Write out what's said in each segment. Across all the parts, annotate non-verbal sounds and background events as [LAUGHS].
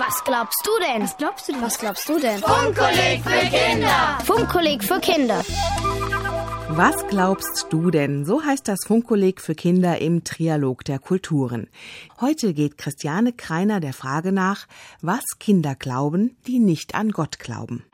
Was glaubst du denn? Was glaubst du denn? Was glaubst du denn? Funkkolleg für Kinder. Funkkolleg für Kinder. Was glaubst du denn? So heißt das Funkkolleg für Kinder im Trialog der Kulturen. Heute geht Christiane Kreiner der Frage nach, was Kinder glauben, die nicht an Gott glauben.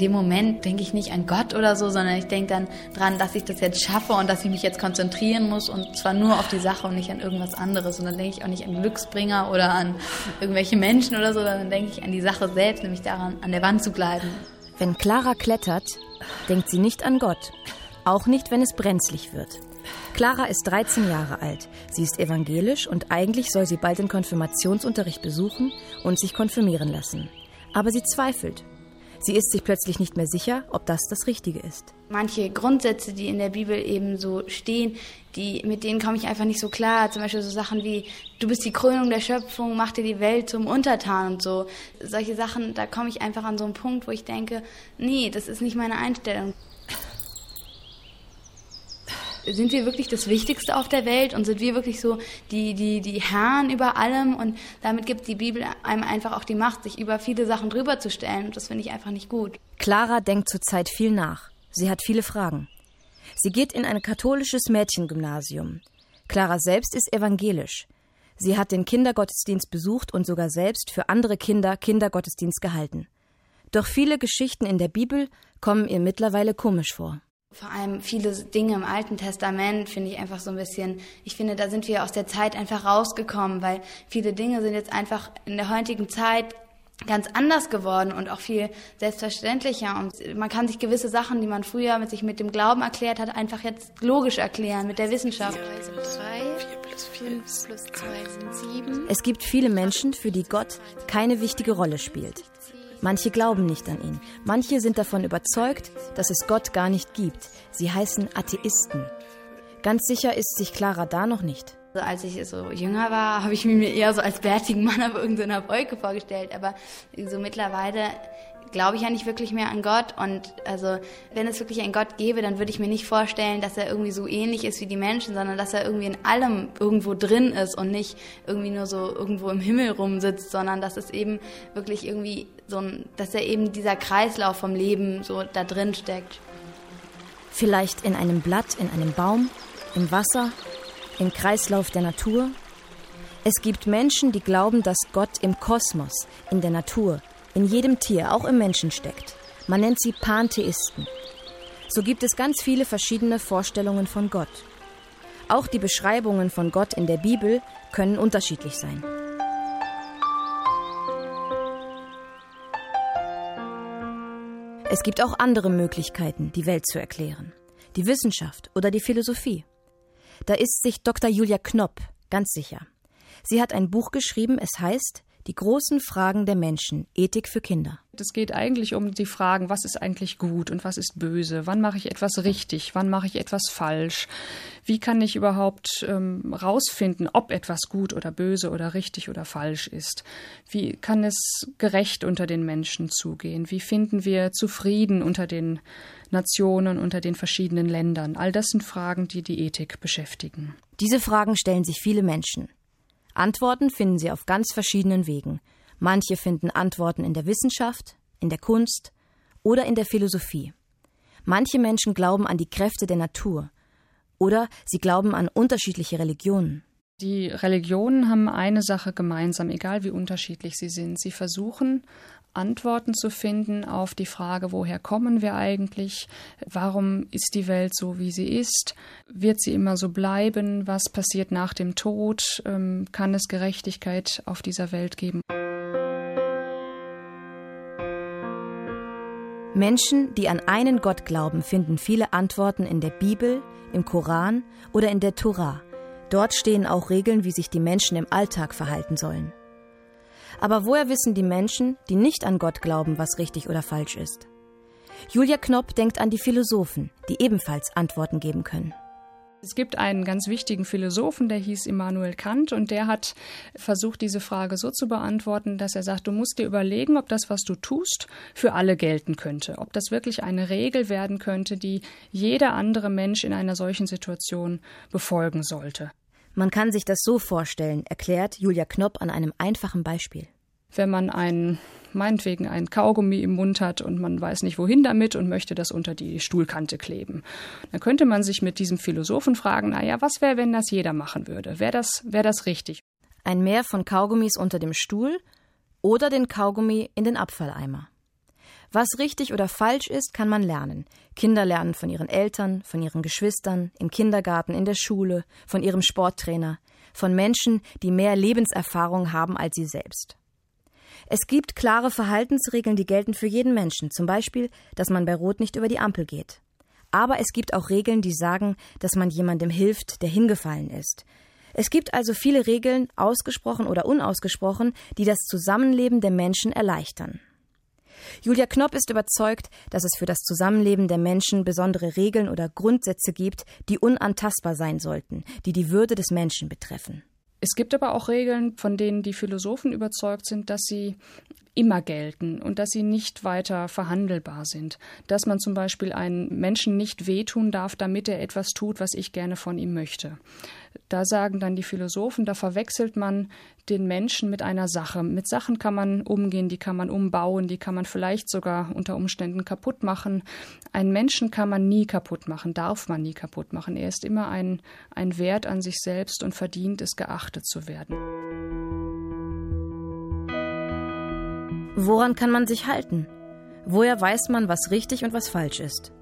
Dem Moment denke ich nicht an Gott oder so, sondern ich denke dann dran, dass ich das jetzt schaffe und dass ich mich jetzt konzentrieren muss und zwar nur auf die Sache und nicht an irgendwas anderes. Und dann denke ich auch nicht an Glücksbringer oder an irgendwelche Menschen oder so, sondern denke ich an die Sache selbst, nämlich daran, an der Wand zu bleiben. Wenn Clara klettert, denkt sie nicht an Gott. Auch nicht, wenn es brenzlig wird. Clara ist 13 Jahre alt. Sie ist evangelisch und eigentlich soll sie bald den Konfirmationsunterricht besuchen und sich konfirmieren lassen. Aber sie zweifelt. Sie ist sich plötzlich nicht mehr sicher, ob das das Richtige ist. Manche Grundsätze, die in der Bibel eben so stehen, die, mit denen komme ich einfach nicht so klar. Zum Beispiel so Sachen wie, du bist die Krönung der Schöpfung, mach dir die Welt zum Untertan und so. Solche Sachen, da komme ich einfach an so einen Punkt, wo ich denke, nee, das ist nicht meine Einstellung sind wir wirklich das Wichtigste auf der Welt und sind wir wirklich so die, die, die Herren über allem und damit gibt die Bibel einem einfach auch die Macht, sich über viele Sachen drüber zu stellen und das finde ich einfach nicht gut. Clara denkt zurzeit viel nach. Sie hat viele Fragen. Sie geht in ein katholisches Mädchengymnasium. Clara selbst ist evangelisch. Sie hat den Kindergottesdienst besucht und sogar selbst für andere Kinder Kindergottesdienst gehalten. Doch viele Geschichten in der Bibel kommen ihr mittlerweile komisch vor. Vor allem viele Dinge im Alten Testament finde ich einfach so ein bisschen, ich finde, da sind wir aus der Zeit einfach rausgekommen, weil viele Dinge sind jetzt einfach in der heutigen Zeit ganz anders geworden und auch viel selbstverständlicher. Und man kann sich gewisse Sachen, die man früher mit sich mit dem Glauben erklärt hat, einfach jetzt logisch erklären mit der Wissenschaft. Es gibt viele Menschen, für die Gott keine wichtige Rolle spielt. Manche glauben nicht an ihn. Manche sind davon überzeugt, dass es Gott gar nicht gibt. Sie heißen Atheisten. Ganz sicher ist sich Clara da noch nicht. Also als ich so jünger war, habe ich mir eher so als bärtigen Mann [LAUGHS] auf irgendeiner Wolke vorgestellt. Aber so mittlerweile glaube ich ja nicht wirklich mehr an Gott. Und also, wenn es wirklich einen Gott gäbe, dann würde ich mir nicht vorstellen, dass er irgendwie so ähnlich ist wie die Menschen, sondern dass er irgendwie in allem irgendwo drin ist und nicht irgendwie nur so irgendwo im Himmel rumsitzt, sondern dass es eben wirklich irgendwie so ein, dass er eben dieser Kreislauf vom Leben so da drin steckt. Vielleicht in einem Blatt, in einem Baum, im Wasser, im Kreislauf der Natur. Es gibt Menschen, die glauben, dass Gott im Kosmos, in der Natur, in jedem Tier, auch im Menschen steckt. Man nennt sie Pantheisten. So gibt es ganz viele verschiedene Vorstellungen von Gott. Auch die Beschreibungen von Gott in der Bibel können unterschiedlich sein. Es gibt auch andere Möglichkeiten, die Welt zu erklären. Die Wissenschaft oder die Philosophie. Da ist sich Dr. Julia Knopp ganz sicher. Sie hat ein Buch geschrieben, es heißt die großen Fragen der Menschen, Ethik für Kinder. Es geht eigentlich um die Fragen, was ist eigentlich gut und was ist böse? Wann mache ich etwas richtig? Wann mache ich etwas falsch? Wie kann ich überhaupt ähm, rausfinden, ob etwas gut oder böse oder richtig oder falsch ist? Wie kann es gerecht unter den Menschen zugehen? Wie finden wir zufrieden unter den Nationen, unter den verschiedenen Ländern? All das sind Fragen, die die Ethik beschäftigen. Diese Fragen stellen sich viele Menschen. Antworten finden sie auf ganz verschiedenen Wegen. Manche finden Antworten in der Wissenschaft, in der Kunst oder in der Philosophie. Manche Menschen glauben an die Kräfte der Natur oder sie glauben an unterschiedliche Religionen. Die Religionen haben eine Sache gemeinsam, egal wie unterschiedlich sie sind. Sie versuchen Antworten zu finden auf die Frage, woher kommen wir eigentlich? Warum ist die Welt so, wie sie ist? Wird sie immer so bleiben? Was passiert nach dem Tod? Ähm, kann es Gerechtigkeit auf dieser Welt geben? Menschen, die an einen Gott glauben, finden viele Antworten in der Bibel, im Koran oder in der Tora. Dort stehen auch Regeln, wie sich die Menschen im Alltag verhalten sollen. Aber woher wissen die Menschen, die nicht an Gott glauben, was richtig oder falsch ist? Julia Knopp denkt an die Philosophen, die ebenfalls Antworten geben können. Es gibt einen ganz wichtigen Philosophen, der hieß Immanuel Kant, und der hat versucht, diese Frage so zu beantworten, dass er sagt, du musst dir überlegen, ob das, was du tust, für alle gelten könnte, ob das wirklich eine Regel werden könnte, die jeder andere Mensch in einer solchen Situation befolgen sollte. Man kann sich das so vorstellen, erklärt Julia Knopp an einem einfachen Beispiel. Wenn man einen meinetwegen ein Kaugummi im Mund hat und man weiß nicht wohin damit und möchte das unter die Stuhlkante kleben. Dann könnte man sich mit diesem Philosophen fragen, naja, was wäre, wenn das jeder machen würde? Wäre das, wäre das richtig? Ein Meer von Kaugummis unter dem Stuhl oder den Kaugummi in den Abfalleimer. Was richtig oder falsch ist, kann man lernen. Kinder lernen von ihren Eltern, von ihren Geschwistern, im Kindergarten, in der Schule, von ihrem Sporttrainer, von Menschen, die mehr Lebenserfahrung haben als sie selbst. Es gibt klare Verhaltensregeln, die gelten für jeden Menschen, zum Beispiel, dass man bei Rot nicht über die Ampel geht. Aber es gibt auch Regeln, die sagen, dass man jemandem hilft, der hingefallen ist. Es gibt also viele Regeln, ausgesprochen oder unausgesprochen, die das Zusammenleben der Menschen erleichtern. Julia Knopp ist überzeugt, dass es für das Zusammenleben der Menschen besondere Regeln oder Grundsätze gibt, die unantastbar sein sollten, die die Würde des Menschen betreffen. Es gibt aber auch Regeln, von denen die Philosophen überzeugt sind, dass sie immer gelten und dass sie nicht weiter verhandelbar sind. Dass man zum Beispiel einen Menschen nicht wehtun darf, damit er etwas tut, was ich gerne von ihm möchte. Da sagen dann die Philosophen, da verwechselt man den Menschen mit einer Sache. Mit Sachen kann man umgehen, die kann man umbauen, die kann man vielleicht sogar unter Umständen kaputt machen. Einen Menschen kann man nie kaputt machen, darf man nie kaputt machen. Er ist immer ein, ein Wert an sich selbst und verdient es, geachtet zu werden. Woran kann man sich halten? Woher weiß man, was richtig und was falsch ist?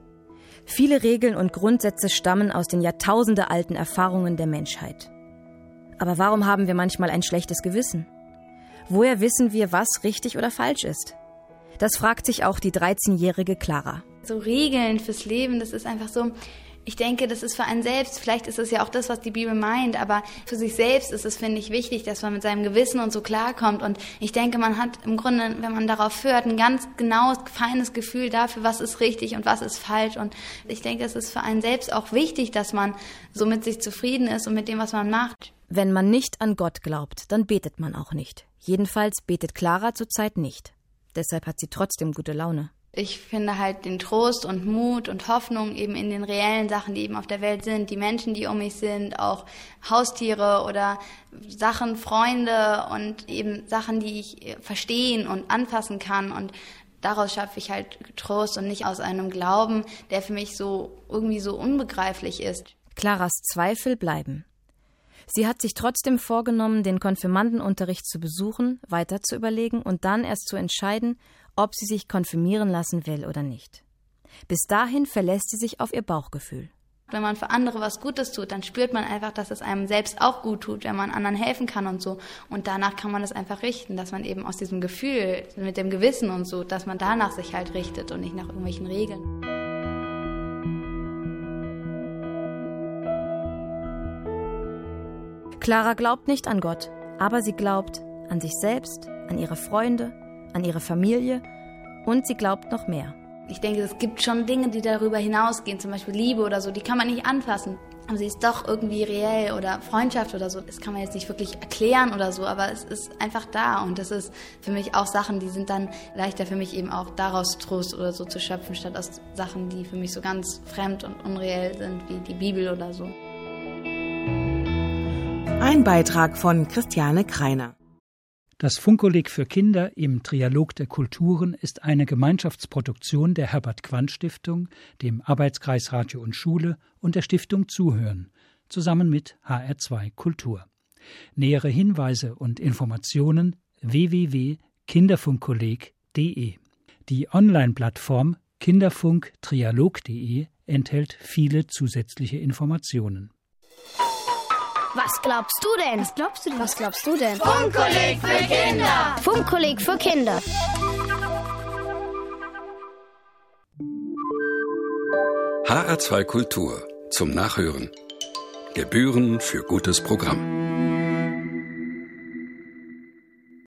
Viele Regeln und Grundsätze stammen aus den jahrtausendealten Erfahrungen der Menschheit. Aber warum haben wir manchmal ein schlechtes Gewissen? Woher wissen wir, was richtig oder falsch ist? Das fragt sich auch die 13-jährige Clara. So Regeln fürs Leben, das ist einfach so, ich denke, das ist für einen selbst, vielleicht ist es ja auch das, was die Bibel meint, aber für sich selbst ist es, finde ich, wichtig, dass man mit seinem Gewissen und so klarkommt. Und ich denke, man hat im Grunde, wenn man darauf hört, ein ganz genaues, feines Gefühl dafür, was ist richtig und was ist falsch. Und ich denke, es ist für einen selbst auch wichtig, dass man so mit sich zufrieden ist und mit dem, was man macht. Wenn man nicht an Gott glaubt, dann betet man auch nicht. Jedenfalls betet Clara zurzeit nicht. Deshalb hat sie trotzdem gute Laune ich finde halt den Trost und Mut und Hoffnung eben in den reellen Sachen, die eben auf der Welt sind, die Menschen, die um mich sind, auch Haustiere oder Sachen, Freunde und eben Sachen, die ich verstehen und anfassen kann und daraus schaffe ich halt Trost und nicht aus einem Glauben, der für mich so irgendwie so unbegreiflich ist. Claras Zweifel bleiben. Sie hat sich trotzdem vorgenommen, den Konfirmandenunterricht zu besuchen, weiter zu überlegen und dann erst zu entscheiden, ob sie sich konfirmieren lassen will oder nicht. Bis dahin verlässt sie sich auf ihr Bauchgefühl. Wenn man für andere was Gutes tut, dann spürt man einfach, dass es einem selbst auch gut tut, wenn man anderen helfen kann und so. Und danach kann man es einfach richten, dass man eben aus diesem Gefühl, mit dem Gewissen und so, dass man danach sich halt richtet und nicht nach irgendwelchen Regeln. Clara glaubt nicht an Gott, aber sie glaubt an sich selbst, an ihre Freunde, an ihre Familie und sie glaubt noch mehr. Ich denke, es gibt schon Dinge, die darüber hinausgehen, zum Beispiel Liebe oder so, die kann man nicht anfassen. Aber sie ist doch irgendwie reell oder Freundschaft oder so. Das kann man jetzt nicht wirklich erklären oder so, aber es ist einfach da. Und das ist für mich auch Sachen, die sind dann leichter für mich eben auch daraus Trost oder so zu schöpfen, statt aus Sachen, die für mich so ganz fremd und unreell sind, wie die Bibel oder so. Ein Beitrag von Christiane Kreiner. Das Funkkolleg für Kinder im Trialog der Kulturen ist eine Gemeinschaftsproduktion der Herbert Quandt Stiftung, dem Arbeitskreis Radio und Schule und der Stiftung Zuhören, zusammen mit HR2 Kultur. Nähere Hinweise und Informationen www.kinderfunkkolleg.de. Die Online-Plattform kinderfunktrialog.de enthält viele zusätzliche Informationen. Was glaubst du denn? Was glaubst du denn? Was glaubst du denn? Funkkolleg für Kinder. Funkkolleg für Kinder. HR2 Kultur zum Nachhören. Gebühren für gutes Programm.